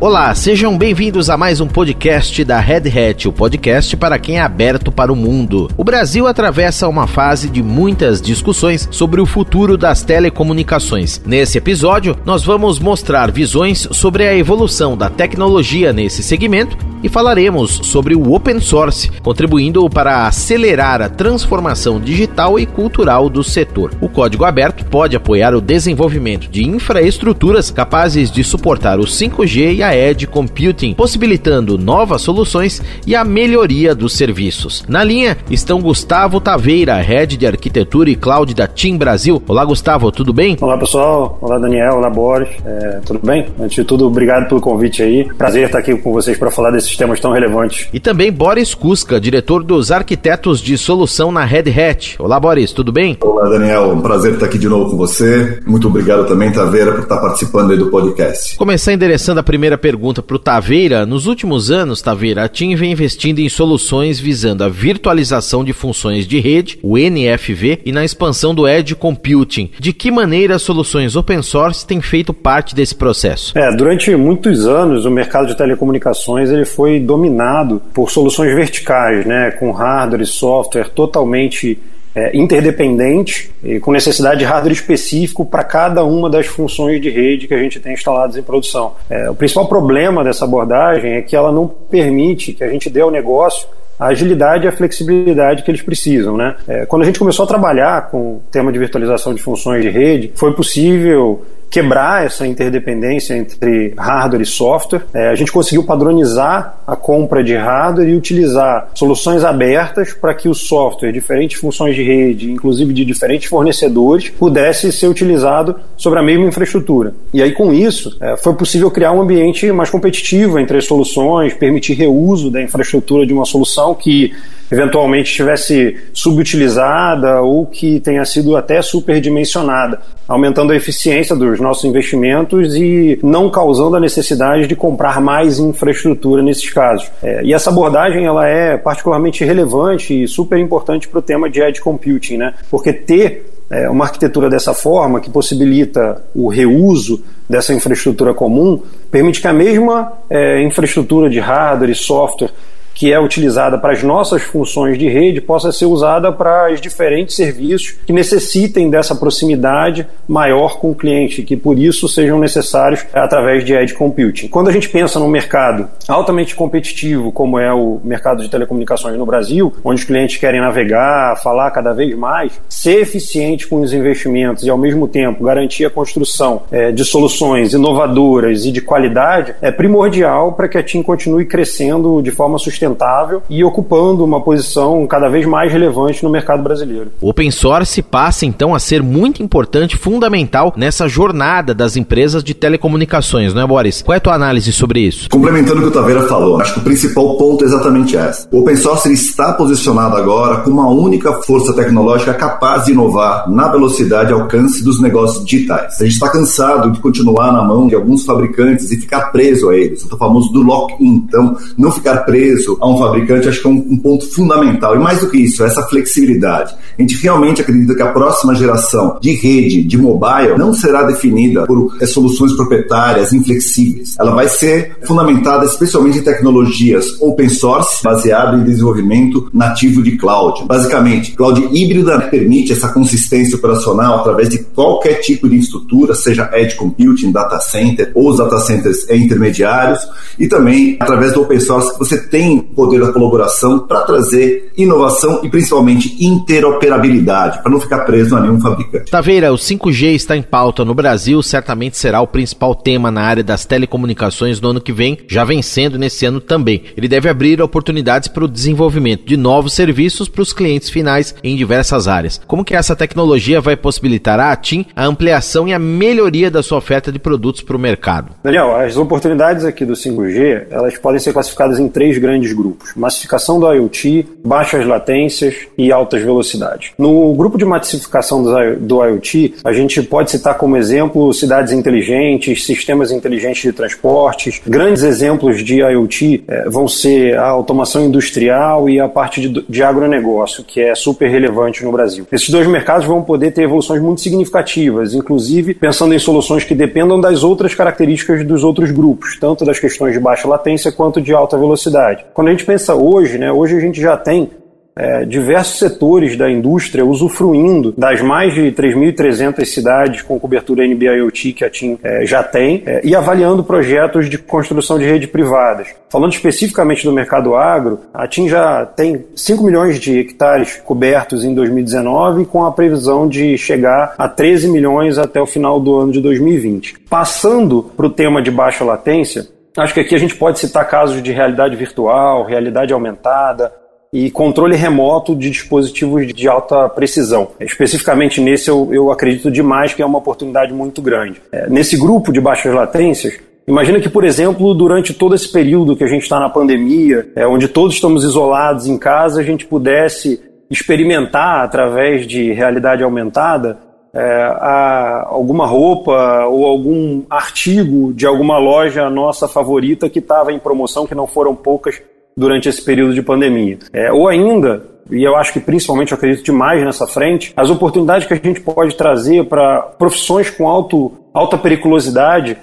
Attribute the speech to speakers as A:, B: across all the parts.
A: Olá, sejam bem-vindos a mais um podcast da Red Hat, o podcast para quem é aberto para o mundo. O Brasil atravessa uma fase de muitas discussões sobre o futuro das telecomunicações. Nesse episódio, nós vamos mostrar visões sobre a evolução da tecnologia nesse segmento e falaremos sobre o open source, contribuindo para acelerar a transformação digital e cultural do setor. O código aberto pode apoiar o desenvolvimento de infraestruturas capazes de suportar o 5G e a Edge Computing, possibilitando novas soluções e a melhoria dos serviços. Na linha estão Gustavo Taveira, Head de Arquitetura e Cloud da Team Brasil. Olá, Gustavo, tudo bem?
B: Olá, pessoal. Olá, Daniel. Olá, Boris. É, tudo bem? Antes de tudo, obrigado pelo convite aí. Prazer estar aqui com vocês para falar desses temas tão relevantes.
A: E também Boris Kuska, diretor dos arquitetos de solução na Red Hat. Olá, Boris, tudo bem?
C: Olá, Daniel. Um prazer estar aqui de novo com você. Muito obrigado também, Taveira, por estar participando aí do podcast.
A: Começar endereçando a primeira pergunta para o Taveira. Nos últimos anos, Taveira, a TIM vem investindo em soluções visando a virtualização de funções de rede, o NFV, e na expansão do Edge Computing. De que maneira as soluções open source têm feito parte desse processo?
B: É, durante muitos anos, o mercado de telecomunicações ele foi dominado por soluções verticais, né, com hardware e software totalmente é, interdependente e com necessidade de hardware específico para cada uma das funções de rede que a gente tem instaladas em produção. É, o principal problema dessa abordagem é que ela não permite que a gente dê ao negócio a agilidade e a flexibilidade que eles precisam. Né? É, quando a gente começou a trabalhar com o tema de virtualização de funções de rede, foi possível quebrar essa interdependência entre hardware e software. É, a gente conseguiu padronizar a compra de hardware e utilizar soluções abertas para que o software, diferentes funções de rede, inclusive de diferentes fornecedores, pudesse ser utilizado sobre a mesma infraestrutura. E aí, com isso, é, foi possível criar um ambiente mais competitivo entre as soluções, permitir reuso da infraestrutura de uma solução que eventualmente estivesse subutilizada ou que tenha sido até superdimensionada, aumentando a eficiência dos nossos investimentos e não causando a necessidade de comprar mais infraestrutura nesses casos. É, e essa abordagem ela é particularmente relevante e super importante para o tema de edge computing, né? Porque ter é, uma arquitetura dessa forma, que possibilita o reuso dessa infraestrutura comum, permite que a mesma é, infraestrutura de hardware e software que é utilizada para as nossas funções de rede possa ser usada para os diferentes serviços que necessitem dessa proximidade maior com o cliente, que por isso sejam necessários através de edge computing. Quando a gente pensa num mercado altamente competitivo, como é o mercado de telecomunicações no Brasil, onde os clientes querem navegar, falar cada vez mais, ser eficiente com os investimentos e ao mesmo tempo garantir a construção é, de soluções inovadoras e de qualidade é primordial para que a TIM continue crescendo de forma sustentável sustentável e ocupando uma posição cada vez mais relevante no mercado brasileiro.
A: O open source passa então a ser muito importante, fundamental nessa jornada das empresas de telecomunicações, não é, Boris? Qual é a tua análise sobre isso?
C: Complementando o que o Taveira falou, acho que o principal ponto é exatamente esse. O open source está posicionado agora como uma única força tecnológica capaz de inovar na velocidade e alcance dos negócios digitais. A gente está cansado de continuar na mão de alguns fabricantes e ficar preso a eles, o famoso do lock-in. Então, não ficar preso a um fabricante, acho que é um, um, ponto fundamental. E mais do que isso, essa flexibilidade. A gente realmente acredita que a próxima geração de rede, de mobile, não será definida por é, soluções proprietárias inflexíveis. Ela vai ser fundamentada especialmente em tecnologias open source, baseado em desenvolvimento nativo de cloud. Basicamente, cloud híbrida permite essa consistência operacional através de qualquer tipo de estrutura, seja edge computing, data center ou os data centers intermediários, e também através do open source você tem poder da colaboração para trazer inovação e principalmente interoperabilidade, para não ficar preso a nenhum fabricante.
A: Taveira, o 5G está em pauta no Brasil, certamente será o principal tema na área das telecomunicações no ano que vem, já vencendo nesse ano também. Ele deve abrir oportunidades para o desenvolvimento de novos serviços para os clientes finais em diversas áreas. Como que essa tecnologia vai possibilitar à TIM a ampliação e a melhoria da sua oferta de produtos para o mercado?
B: Daniel, as oportunidades aqui do 5G, elas podem ser classificadas em três grandes grupos: massificação do IoT, baixas latências e altas velocidades. No grupo de massificação do IoT, a gente pode citar como exemplo cidades inteligentes, sistemas inteligentes de transportes. Grandes exemplos de IoT é, vão ser a automação industrial e a parte de, de agronegócio, que é super relevante no Brasil. Esses dois mercados vão poder ter evoluções muito significativas, inclusive pensando em soluções que dependam das outras características dos outros grupos, tanto das questões de baixa latência quanto de alta velocidade. Quando a gente pensa hoje, né, hoje a gente já tem é, diversos setores da indústria usufruindo das mais de 3.300 cidades com cobertura NB-IoT que a TIM é, já tem é, e avaliando projetos de construção de rede privadas. Falando especificamente do mercado agro, a TIM já tem 5 milhões de hectares cobertos em 2019 com a previsão de chegar a 13 milhões até o final do ano de 2020. Passando para o tema de baixa latência, Acho que aqui a gente pode citar casos de realidade virtual, realidade aumentada, e controle remoto de dispositivos de alta precisão. Especificamente nesse, eu, eu acredito demais que é uma oportunidade muito grande. É, nesse grupo de baixas latências, Imagina que, por exemplo, durante todo esse período que a gente está na pandemia, é, onde todos estamos isolados em casa, a gente pudesse experimentar através de realidade aumentada é, alguma roupa ou algum artigo de alguma loja nossa favorita que estava em promoção, que não foram poucas durante esse período de pandemia. É, ou ainda, e eu acho que principalmente eu acredito demais nessa frente, as oportunidades que a gente pode trazer para profissões com alto, alta periculosidade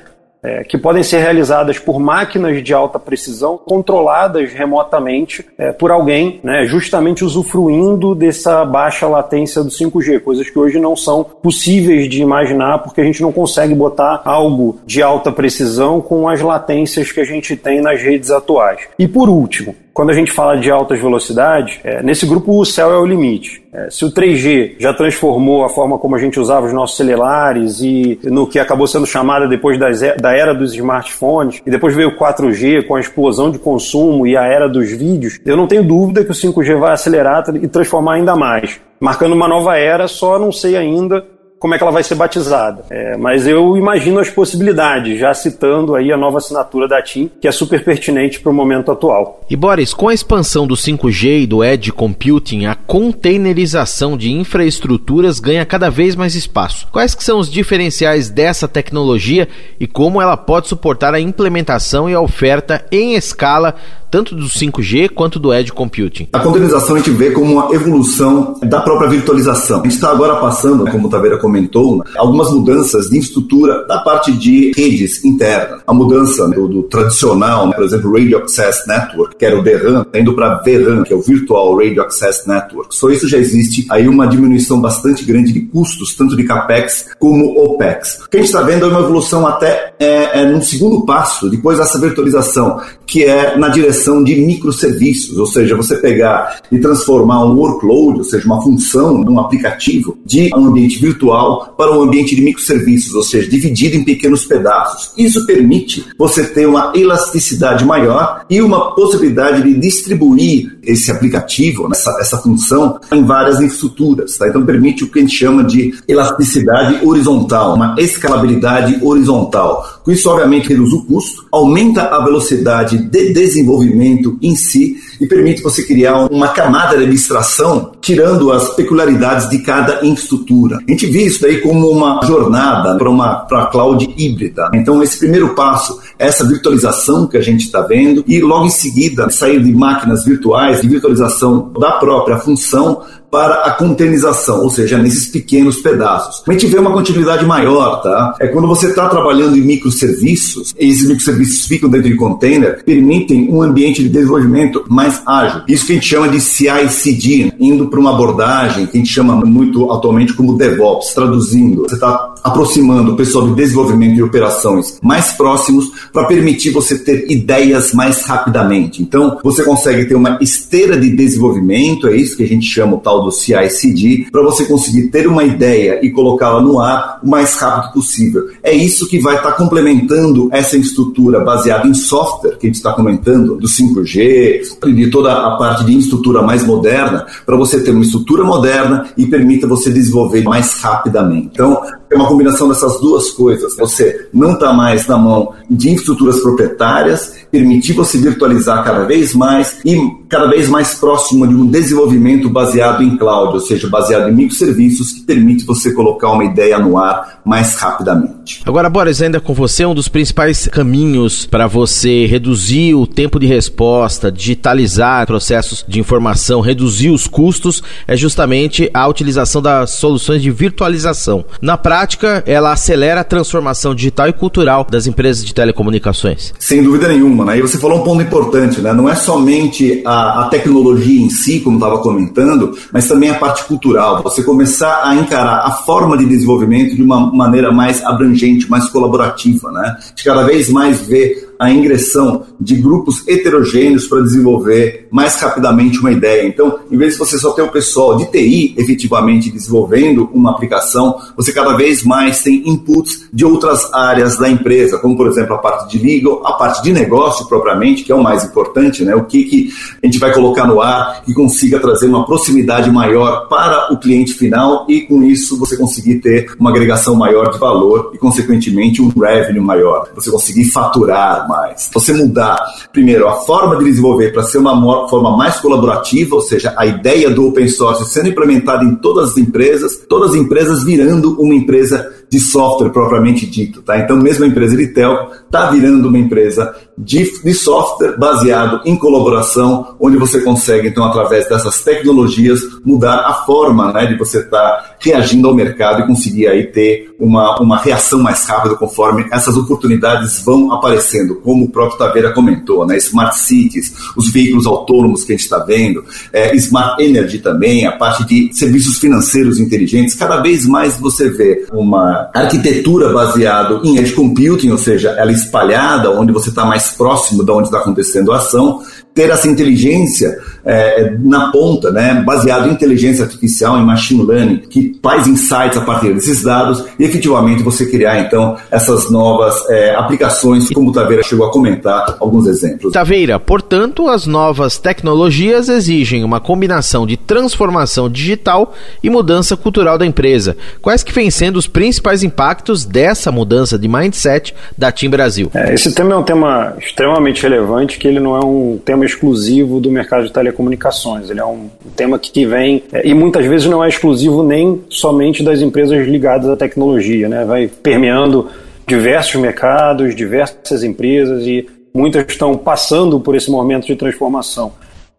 B: é, que podem ser realizadas por máquinas de alta precisão, controladas remotamente é, por alguém, né, justamente usufruindo dessa baixa latência do 5G, coisas que hoje não são possíveis de imaginar porque a gente não consegue botar algo de alta precisão com as latências que a gente tem nas redes atuais. E por último, quando a gente fala de altas velocidades, é, nesse grupo o céu é o limite. É, se o 3G já transformou a forma como a gente usava os nossos celulares e no que acabou sendo chamada depois das, da era dos smartphones, e depois veio o 4G com a explosão de consumo e a era dos vídeos, eu não tenho dúvida que o 5G vai acelerar e transformar ainda mais. Marcando uma nova era, só não sei ainda como é que ela vai ser batizada. É, mas eu imagino as possibilidades, já citando aí a nova assinatura da TIM, que é super pertinente para o momento atual.
A: E Boris, com a expansão do 5G e do Edge Computing, a containerização de infraestruturas ganha cada vez mais espaço. Quais que são os diferenciais dessa tecnologia e como ela pode suportar a implementação e a oferta em escala tanto do 5G quanto do Edge Computing?
C: A containerização a gente vê como uma evolução da própria virtualização. A gente está agora passando, como o Taveira comentou, algumas mudanças de infraestrutura da parte de redes internas. A mudança do, do tradicional, né, por exemplo, Radio Access Network, que era o DRAM, tá indo para VRAM, que é o Virtual Radio Access Network. Só isso já existe aí uma diminuição bastante grande de custos, tanto de CAPEX como OPEX. O que a gente está vendo é uma evolução até é, é, num segundo passo, depois dessa virtualização, que é na direção de microserviços, ou seja, você pegar e transformar um workload, ou seja, uma função um aplicativo, de um ambiente virtual para um ambiente de microserviços, ou seja, dividido em pequenos pedaços. Isso permite você ter uma elasticidade maior e uma possibilidade de distribuir esse aplicativo, essa, essa função, em várias infraestruturas. Tá? Então, permite o que a gente chama de elasticidade horizontal, uma escalabilidade horizontal. Com isso, obviamente, reduz o custo, aumenta a velocidade de desenvolvimento em si e permite você criar uma camada de abstração tirando as peculiaridades de cada infraestrutura. A gente vê isso daí como uma jornada para uma para cloud híbrida. Então esse primeiro passo, essa virtualização que a gente está vendo e logo em seguida sair de máquinas virtuais, de virtualização da própria função para a containerização, ou seja, nesses pequenos pedaços. A gente vê uma continuidade maior, tá? É quando você está trabalhando em microserviços, esses microserviços ficam dentro de container, permitem um ambiente de desenvolvimento mais ágil. Isso que a gente chama de CI/CD, indo para uma abordagem que a gente chama muito atualmente como DevOps, traduzindo. Você está aproximando o pessoal de desenvolvimento e operações mais próximos para permitir você ter ideias mais rapidamente. Então, você consegue ter uma esteira de desenvolvimento, é isso que a gente chama o tal do CI/CD, para você conseguir ter uma ideia e colocá-la no ar o mais rápido possível. É isso que vai estar tá complementando essa estrutura baseada em software que a gente está comentando, do 5G, de toda a parte de estrutura mais moderna, para você ter uma estrutura moderna e permita você desenvolver mais rapidamente. Então, é uma combinação dessas duas coisas. Você não está mais na mão de infraestruturas proprietárias, permitir você virtualizar cada vez mais e cada vez mais próximo de um desenvolvimento baseado em cloud, ou seja, baseado em microserviços que permite você colocar uma ideia no ar mais rapidamente.
A: Agora, Boris, ainda com você, um dos principais caminhos para você reduzir o tempo de resposta, digitalizar processos de informação, reduzir os custos, é justamente a utilização das soluções de virtualização. Na prática, ela acelera a transformação digital e cultural das empresas de telecomunicações.
C: Sem dúvida nenhuma, né? E você falou um ponto importante, né? Não é somente a, a tecnologia em si, como estava comentando, mas também a parte cultural. Você começar a encarar a forma de desenvolvimento de uma maneira mais abrangente, mais colaborativa, né? De cada vez mais ver a ingressão de grupos heterogêneos para desenvolver mais rapidamente uma ideia. Então, em vez de você só ter o pessoal de TI efetivamente desenvolvendo uma aplicação, você cada vez mais tem inputs de outras áreas da empresa, como por exemplo a parte de legal, a parte de negócio propriamente, que é o mais importante, né? O que, que a gente vai colocar no ar que consiga trazer uma proximidade maior para o cliente final e com isso você conseguir ter uma agregação maior de valor e consequentemente um revenue maior, você conseguir faturar mais. Você mudar, primeiro, a forma de desenvolver para ser uma forma mais colaborativa, ou seja, a ideia do open source sendo implementada em todas as empresas, todas as empresas virando uma empresa de software propriamente dito, tá? Então, mesmo a empresa de está virando uma empresa de, de software baseado em colaboração, onde você consegue, então, através dessas tecnologias, mudar a forma né, de você estar tá reagindo ao mercado e conseguir aí ter uma, uma reação mais rápida conforme essas oportunidades vão aparecendo, como o próprio Taveira comentou, né? Smart Cities, os veículos autônomos que a gente está vendo, é, Smart Energy também, a parte de serviços financeiros inteligentes, cada vez mais você vê uma arquitetura baseada em edge computing, ou seja, ela espalhada, onde você está mais próximo de onde está acontecendo a ação, ter essa inteligência é, na ponta, né, baseado em inteligência artificial, em machine learning, que faz insights a partir desses dados e efetivamente você criar então essas novas é, aplicações, como o Taveira chegou a comentar alguns exemplos.
A: Taveira, portanto, as novas tecnologias exigem uma combinação de transformação digital e mudança cultural da empresa. Quais que vêm sendo os principais impactos dessa mudança de mindset da Team Brasil?
B: É, esse tema é um tema extremamente relevante, que ele não é um tema exclusivo do mercado de telecomunicações. Ele é um tema que vem, é, e muitas vezes não é exclusivo nem somente das empresas ligadas à tecnologia, né? vai permeando diversos mercados, diversas empresas e muitas estão passando por esse momento de transformação.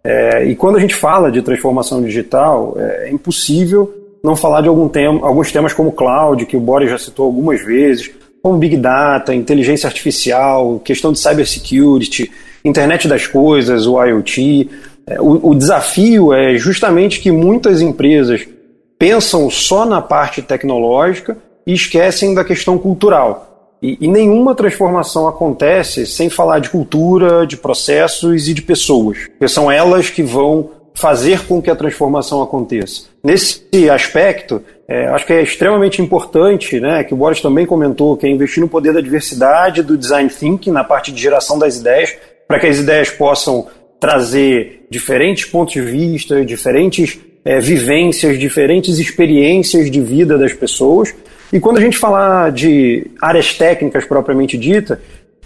B: É, e quando a gente fala de transformação digital, é, é impossível não falar de algum tema, alguns temas como cloud, que o Boris já citou algumas vezes, como Big Data, inteligência artificial, questão de cybersecurity, internet das coisas, o IoT. É, o, o desafio é justamente que muitas empresas pensam só na parte tecnológica e esquecem da questão cultural. E, e, nenhuma transformação acontece sem falar de cultura, de processos e de pessoas, porque são elas que vão fazer com que a transformação aconteça. Nesse aspecto, é, acho que é extremamente importante, né, que o Boris também comentou, que é investir no poder da diversidade, do design thinking, na parte de geração das ideias, para que as ideias possam trazer diferentes pontos de vista, diferentes é, vivências, diferentes experiências de vida das pessoas. E quando a gente falar de áreas técnicas propriamente dita,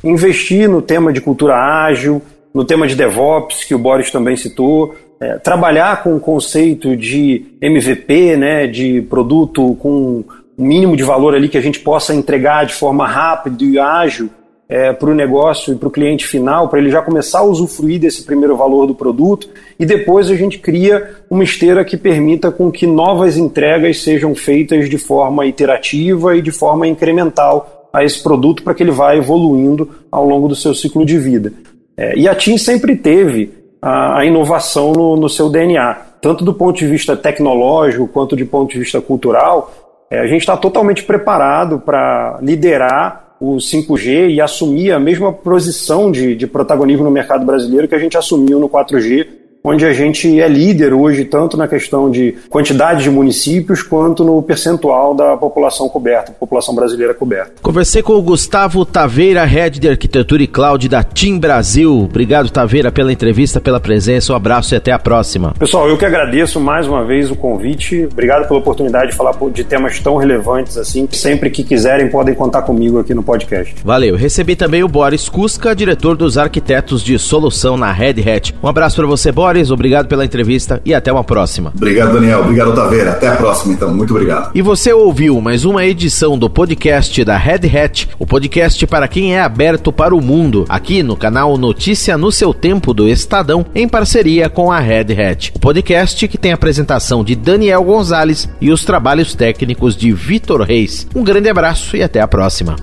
B: investir no tema de cultura ágil, no tema de DevOps, que o Boris também citou, é, trabalhar com o conceito de MVP, né, de produto com o mínimo de valor ali que a gente possa entregar de forma rápida e ágil é, para o negócio e para o cliente final, para ele já começar a usufruir desse primeiro valor do produto e depois a gente cria uma esteira que permita com que novas entregas sejam feitas de forma iterativa e de forma incremental a esse produto para que ele vá evoluindo ao longo do seu ciclo de vida. É, e a TIM sempre teve a, a inovação no, no, seu DNA, tanto do ponto de vista tecnológico quanto de ponto de vista cultural. É, a gente está totalmente preparado para liderar o 5G e assumir a mesma posição de, de protagonismo no mercado brasileiro que a gente assumiu no 4G onde a gente é líder hoje, tanto na questão de quantidade de municípios, quanto no percentual da população coberta, população brasileira coberta.
A: Conversei com o Gustavo Taveira, Head de Arquitetura e Cloud da Team Brasil. Obrigado, Taveira, pela entrevista, pela presença. Um abraço e até a próxima.
B: Pessoal, eu que agradeço mais uma vez o convite. Obrigado pela oportunidade de falar de temas tão relevantes assim. Sempre que quiserem, podem contar comigo aqui no podcast.
A: Valeu. Recebi também o Boris Kuska, diretor dos arquitetos de solução na Red Hat. Um abraço para você, Boris. Obrigado pela entrevista e até uma próxima.
C: Obrigado, Daniel. Obrigado, Taveira. Até a próxima, então. Muito obrigado.
A: E você ouviu mais uma edição do podcast da Red Hat, o podcast para quem é aberto para o mundo, aqui no canal Notícia no seu tempo do Estadão, em parceria com a Red Hat. O podcast que tem a apresentação de Daniel Gonzalez e os trabalhos técnicos de Vitor Reis. Um grande abraço e até a próxima.